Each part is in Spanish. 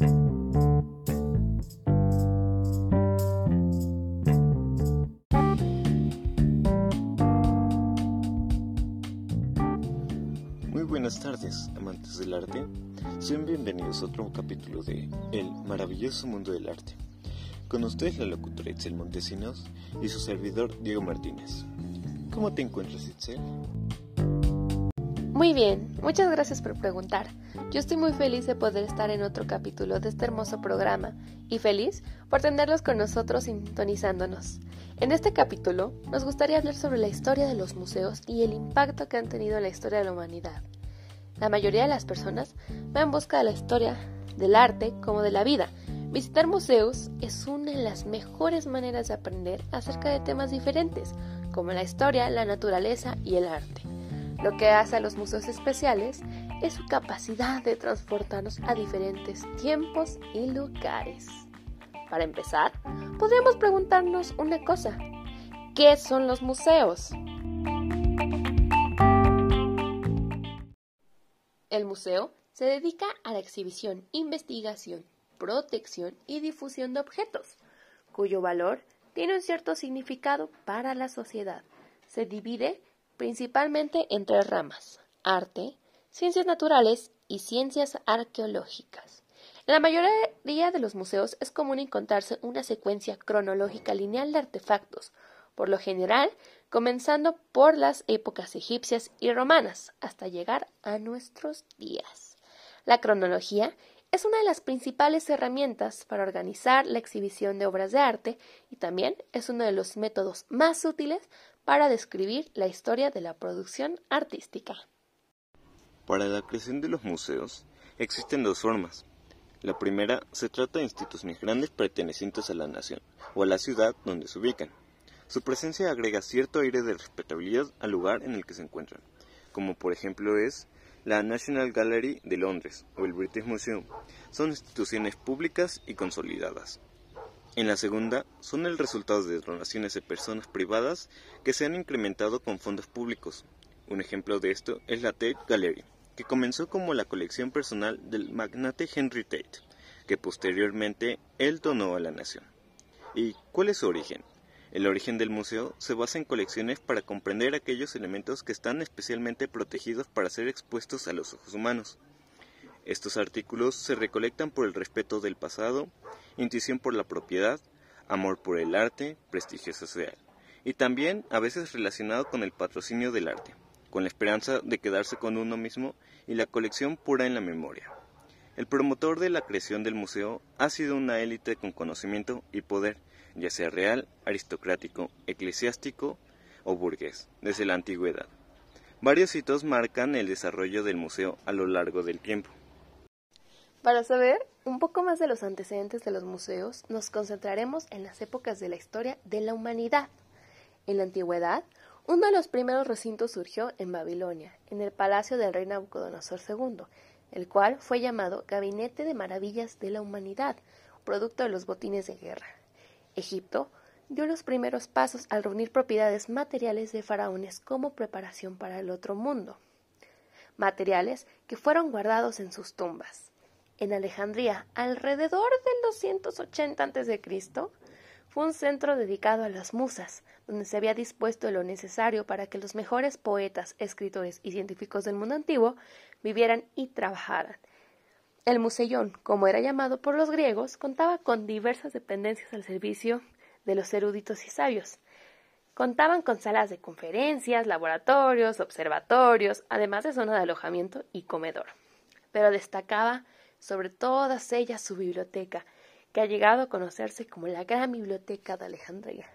Muy buenas tardes, amantes del arte. Sean bienvenidos a otro capítulo de El maravilloso mundo del arte. Con ustedes la locutora Itzel Montesinos y su servidor Diego Martínez. ¿Cómo te encuentras, Itzel? Muy bien, muchas gracias por preguntar. Yo estoy muy feliz de poder estar en otro capítulo de este hermoso programa y feliz por tenerlos con nosotros sintonizándonos. En este capítulo nos gustaría hablar sobre la historia de los museos y el impacto que han tenido en la historia de la humanidad. La mayoría de las personas va en busca de la historia del arte como de la vida. Visitar museos es una de las mejores maneras de aprender acerca de temas diferentes, como la historia, la naturaleza y el arte. Lo que hace a los museos especiales es su capacidad de transportarnos a diferentes tiempos y lugares. Para empezar, podríamos preguntarnos una cosa. ¿Qué son los museos? El museo se dedica a la exhibición, investigación, protección y difusión de objetos, cuyo valor tiene un cierto significado para la sociedad. Se divide principalmente en tres ramas, arte, ciencias naturales y ciencias arqueológicas. En la mayoría de los museos es común encontrarse una secuencia cronológica lineal de artefactos, por lo general comenzando por las épocas egipcias y romanas hasta llegar a nuestros días. La cronología es una de las principales herramientas para organizar la exhibición de obras de arte y también es uno de los métodos más útiles para describir la historia de la producción artística. Para la creación de los museos existen dos formas. La primera se trata de instituciones grandes pertenecientes a la nación o a la ciudad donde se ubican. Su presencia agrega cierto aire de respetabilidad al lugar en el que se encuentran, como por ejemplo es la National Gallery de Londres o el British Museum. Son instituciones públicas y consolidadas. En la segunda, son el resultado de donaciones de personas privadas que se han incrementado con fondos públicos. Un ejemplo de esto es la Tate Gallery, que comenzó como la colección personal del magnate Henry Tate, que posteriormente él donó a la nación. ¿Y cuál es su origen? El origen del museo se basa en colecciones para comprender aquellos elementos que están especialmente protegidos para ser expuestos a los ojos humanos. Estos artículos se recolectan por el respeto del pasado, intuición por la propiedad, amor por el arte, prestigio social, y también a veces relacionado con el patrocinio del arte, con la esperanza de quedarse con uno mismo y la colección pura en la memoria. El promotor de la creación del museo ha sido una élite con conocimiento y poder, ya sea real, aristocrático, eclesiástico o burgués, desde la antigüedad. Varios hitos marcan el desarrollo del museo a lo largo del tiempo. Para saber un poco más de los antecedentes de los museos, nos concentraremos en las épocas de la historia de la humanidad. En la antigüedad, uno de los primeros recintos surgió en Babilonia, en el palacio del rey Nabucodonosor II, el cual fue llamado Gabinete de Maravillas de la Humanidad, producto de los botines de guerra. Egipto dio los primeros pasos al reunir propiedades materiales de faraones como preparación para el otro mundo, materiales que fueron guardados en sus tumbas en Alejandría, alrededor del 280 a.C., fue un centro dedicado a las musas, donde se había dispuesto lo necesario para que los mejores poetas, escritores y científicos del mundo antiguo vivieran y trabajaran. El musellón, como era llamado por los griegos, contaba con diversas dependencias al servicio de los eruditos y sabios. Contaban con salas de conferencias, laboratorios, observatorios, además de zona de alojamiento y comedor. Pero destacaba sobre todas ellas su biblioteca, que ha llegado a conocerse como la Gran Biblioteca de Alejandría.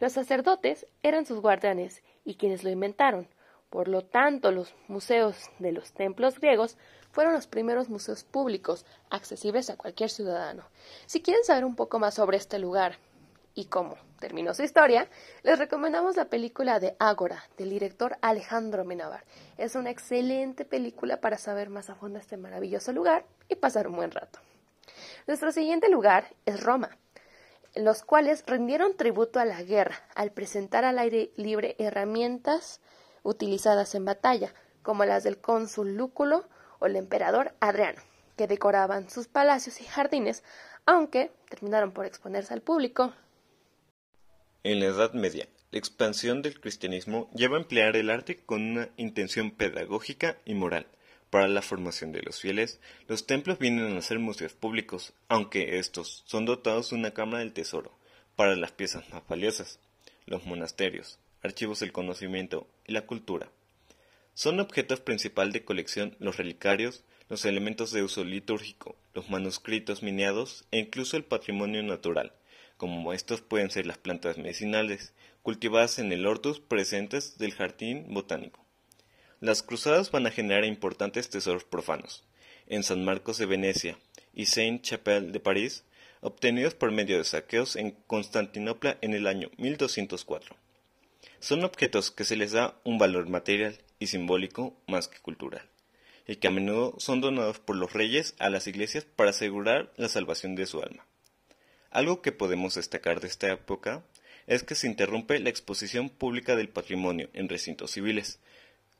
Los sacerdotes eran sus guardianes y quienes lo inventaron. Por lo tanto, los museos de los templos griegos fueron los primeros museos públicos accesibles a cualquier ciudadano. Si quieren saber un poco más sobre este lugar y cómo terminó su historia, les recomendamos la película de Ágora, del director Alejandro Menabar. Es una excelente película para saber más a fondo este maravilloso lugar y pasar un buen rato. Nuestro siguiente lugar es Roma, los cuales rindieron tributo a la guerra al presentar al aire libre herramientas utilizadas en batalla, como las del cónsul Lúculo o el emperador Adriano. que decoraban sus palacios y jardines, aunque terminaron por exponerse al público. En la Edad Media, la expansión del cristianismo lleva a emplear el arte con una intención pedagógica y moral. Para la formación de los fieles, los templos vienen a ser museos públicos, aunque estos son dotados de una cámara del tesoro para las piezas más valiosas, los monasterios, archivos del conocimiento y la cultura. Son objetos principal de colección los relicarios, los elementos de uso litúrgico, los manuscritos miniados e incluso el patrimonio natural, como estos pueden ser las plantas medicinales cultivadas en el hortus presentes del jardín botánico. Las cruzadas van a generar importantes tesoros profanos. En San Marcos de Venecia y Saint-Chapelle de París, obtenidos por medio de saqueos en Constantinopla en el año 1204. Son objetos que se les da un valor material y simbólico más que cultural, y que a menudo son donados por los reyes a las iglesias para asegurar la salvación de su alma. Algo que podemos destacar de esta época es que se interrumpe la exposición pública del patrimonio en recintos civiles,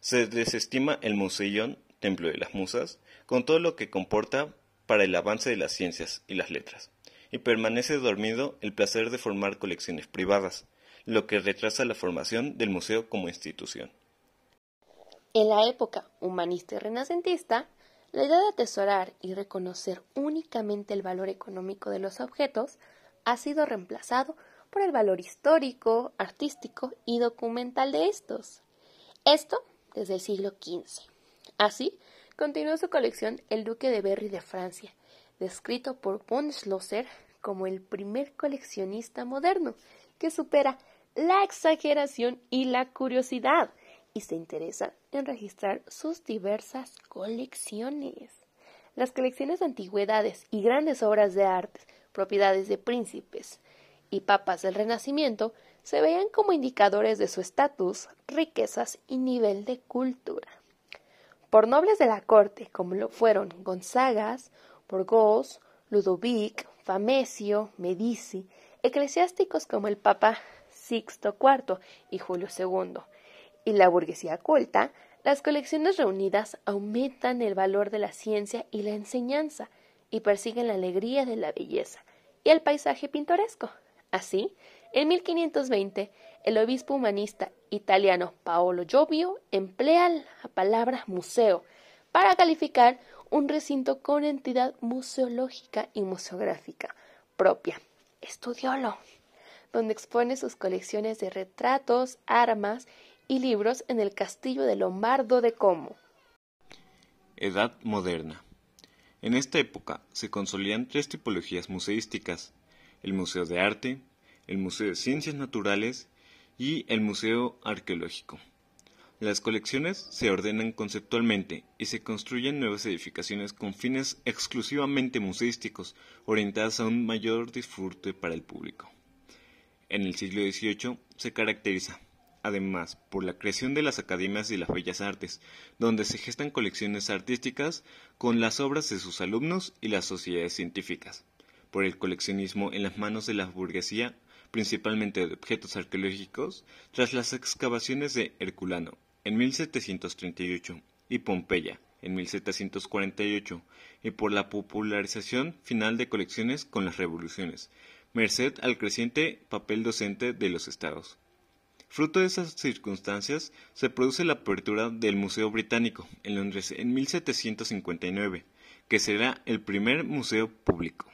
se desestima el Museión, Templo de las Musas, con todo lo que comporta para el avance de las ciencias y las letras, y permanece dormido el placer de formar colecciones privadas, lo que retrasa la formación del museo como institución. En la época humanista y renacentista, la idea de atesorar y reconocer únicamente el valor económico de los objetos ha sido reemplazado por el valor histórico, artístico y documental de estos. Esto desde el siglo XV. Así, continuó su colección el duque de Berry de Francia, descrito por von Schlosser como el primer coleccionista moderno, que supera la exageración y la curiosidad y se interesa en registrar sus diversas colecciones. Las colecciones de antigüedades y grandes obras de arte, propiedades de príncipes y papas del Renacimiento, se veían como indicadores de su estatus, riquezas y nivel de cultura. Por nobles de la corte, como lo fueron Gonzagas, Burgos, Ludovic, Famesio, Medici, eclesiásticos como el Papa Sixto IV y Julio II, y la burguesía culta, las colecciones reunidas aumentan el valor de la ciencia y la enseñanza y persiguen la alegría de la belleza y el paisaje pintoresco. Así, en 1520, el obispo humanista italiano Paolo Giovio emplea la palabra museo para calificar un recinto con entidad museológica y museográfica propia. Estudiólo, donde expone sus colecciones de retratos, armas y libros en el castillo de Lombardo de Como. Edad moderna. En esta época se consolidan tres tipologías museísticas: el Museo de Arte, el Museo de Ciencias Naturales y el Museo Arqueológico. Las colecciones se ordenan conceptualmente y se construyen nuevas edificaciones con fines exclusivamente museísticos, orientadas a un mayor disfrute para el público. En el siglo XVIII se caracteriza, además, por la creación de las academias de las bellas artes, donde se gestan colecciones artísticas con las obras de sus alumnos y las sociedades científicas, por el coleccionismo en las manos de la burguesía principalmente de objetos arqueológicos, tras las excavaciones de Herculano en 1738 y Pompeya en 1748 y por la popularización final de colecciones con las revoluciones, merced al creciente papel docente de los estados. Fruto de esas circunstancias se produce la apertura del Museo Británico en Londres en 1759, que será el primer museo público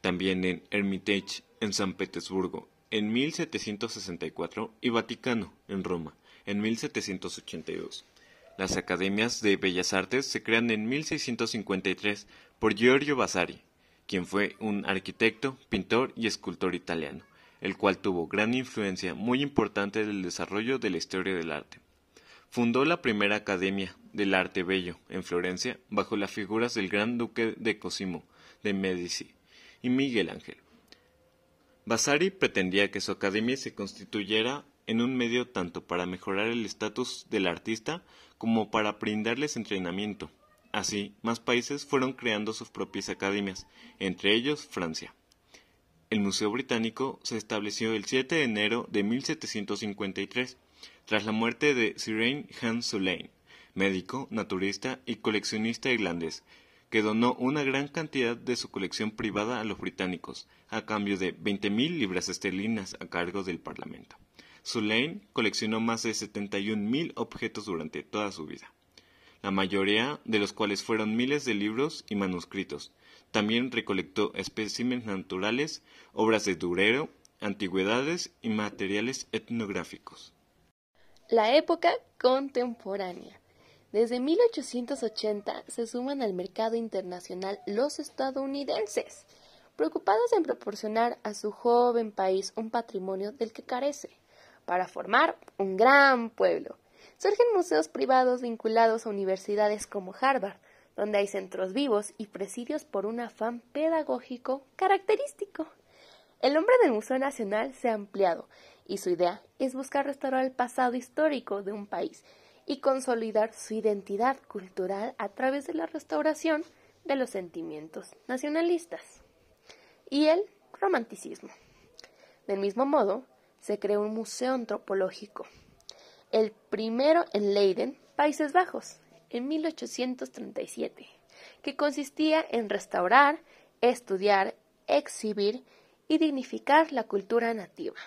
también en Hermitage en San Petersburgo en 1764 y Vaticano en Roma en 1782. Las academias de bellas artes se crean en 1653 por Giorgio Vasari, quien fue un arquitecto, pintor y escultor italiano, el cual tuvo gran influencia muy importante en el desarrollo de la historia del arte. Fundó la primera Academia del Arte Bello en Florencia bajo las figuras del Gran Duque de Cosimo de Medici y Miguel Ángel. Vasari pretendía que su academia se constituyera en un medio tanto para mejorar el estatus del artista como para brindarles entrenamiento. Así, más países fueron creando sus propias academias, entre ellos Francia. El Museo Británico se estableció el 7 de enero de 1753, tras la muerte de Sir Hans Soleil, médico, naturista y coleccionista irlandés, que donó una gran cantidad de su colección privada a los británicos, a cambio de 20.000 libras esterlinas a cargo del Parlamento. Sulain coleccionó más de 71.000 objetos durante toda su vida, la mayoría de los cuales fueron miles de libros y manuscritos. También recolectó especímenes naturales, obras de Durero, antigüedades y materiales etnográficos. La época contemporánea. Desde 1880 se suman al mercado internacional los estadounidenses, preocupados en proporcionar a su joven país un patrimonio del que carece, para formar un gran pueblo. Surgen museos privados vinculados a universidades como Harvard, donde hay centros vivos y presidios por un afán pedagógico característico. El nombre del Museo Nacional se ha ampliado y su idea es buscar restaurar el pasado histórico de un país y consolidar su identidad cultural a través de la restauración de los sentimientos nacionalistas y el romanticismo. Del mismo modo, se creó un museo antropológico, el primero en Leiden, Países Bajos, en 1837, que consistía en restaurar, estudiar, exhibir y dignificar la cultura nativa.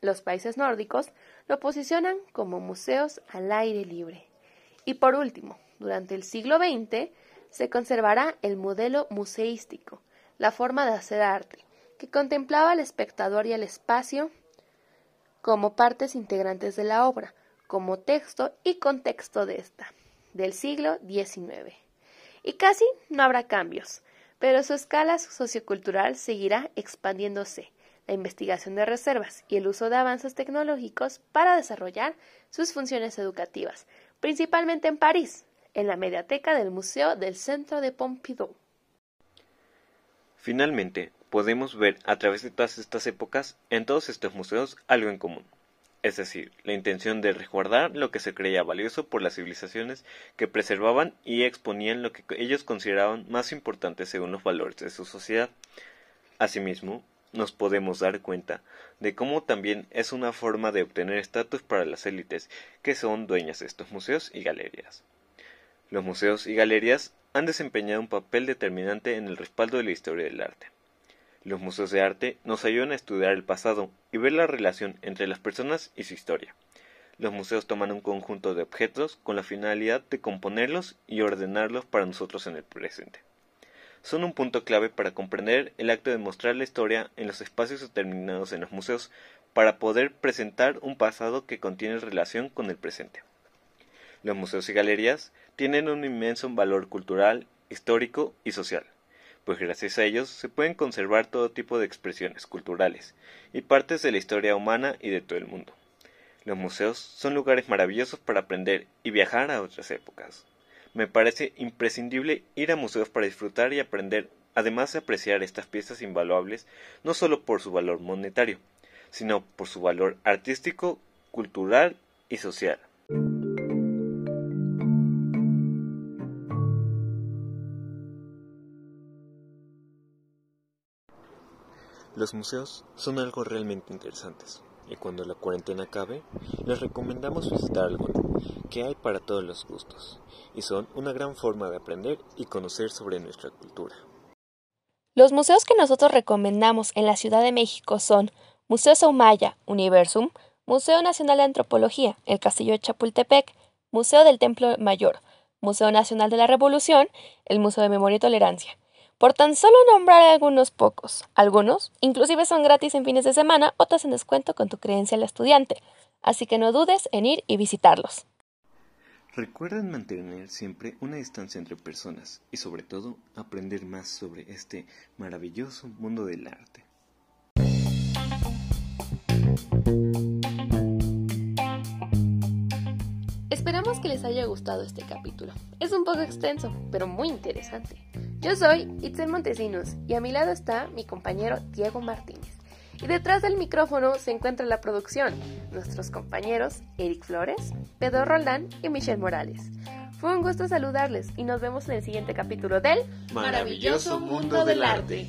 Los países nórdicos lo posicionan como museos al aire libre. Y por último, durante el siglo XX se conservará el modelo museístico, la forma de hacer arte, que contemplaba al espectador y al espacio como partes integrantes de la obra, como texto y contexto de esta, del siglo XIX. Y casi no habrá cambios, pero su escala sociocultural seguirá expandiéndose, la investigación de reservas y el uso de avances tecnológicos para desarrollar sus funciones educativas, principalmente en París, en la mediateca del Museo del Centro de Pompidou. Finalmente, podemos ver a través de todas estas épocas en todos estos museos algo en común, es decir, la intención de resguardar lo que se creía valioso por las civilizaciones que preservaban y exponían lo que ellos consideraban más importante según los valores de su sociedad. Asimismo, nos podemos dar cuenta de cómo también es una forma de obtener estatus para las élites que son dueñas de estos museos y galerías. Los museos y galerías han desempeñado un papel determinante en el respaldo de la historia del arte. Los museos de arte nos ayudan a estudiar el pasado y ver la relación entre las personas y su historia. Los museos toman un conjunto de objetos con la finalidad de componerlos y ordenarlos para nosotros en el presente son un punto clave para comprender el acto de mostrar la historia en los espacios determinados en los museos para poder presentar un pasado que contiene relación con el presente. Los museos y galerías tienen un inmenso valor cultural, histórico y social, pues gracias a ellos se pueden conservar todo tipo de expresiones culturales y partes de la historia humana y de todo el mundo. Los museos son lugares maravillosos para aprender y viajar a otras épocas me parece imprescindible ir a museos para disfrutar y aprender, además de apreciar estas piezas invaluables, no solo por su valor monetario, sino por su valor artístico, cultural y social. Los museos son algo realmente interesantes y cuando la cuarentena acabe, les recomendamos visitar alguno, que hay para todos los gustos, y son una gran forma de aprender y conocer sobre nuestra cultura. Los museos que nosotros recomendamos en la Ciudad de México son Museo Saumaya, Universum, Museo Nacional de Antropología, el Castillo de Chapultepec, Museo del Templo Mayor, Museo Nacional de la Revolución, el Museo de Memoria y Tolerancia. Por tan solo nombrar algunos pocos. Algunos, inclusive son gratis en fines de semana, otros en descuento con tu credencial estudiante. Así que no dudes en ir y visitarlos. Recuerden mantener siempre una distancia entre personas y sobre todo aprender más sobre este maravilloso mundo del arte. Esperamos que les haya gustado este capítulo. Es un poco extenso, pero muy interesante. Yo soy Itzel Montesinos y a mi lado está mi compañero Diego Martínez. Y detrás del micrófono se encuentra la producción, nuestros compañeros Eric Flores, Pedro Roldán y Michelle Morales. Fue un gusto saludarles y nos vemos en el siguiente capítulo del maravilloso mundo del arte.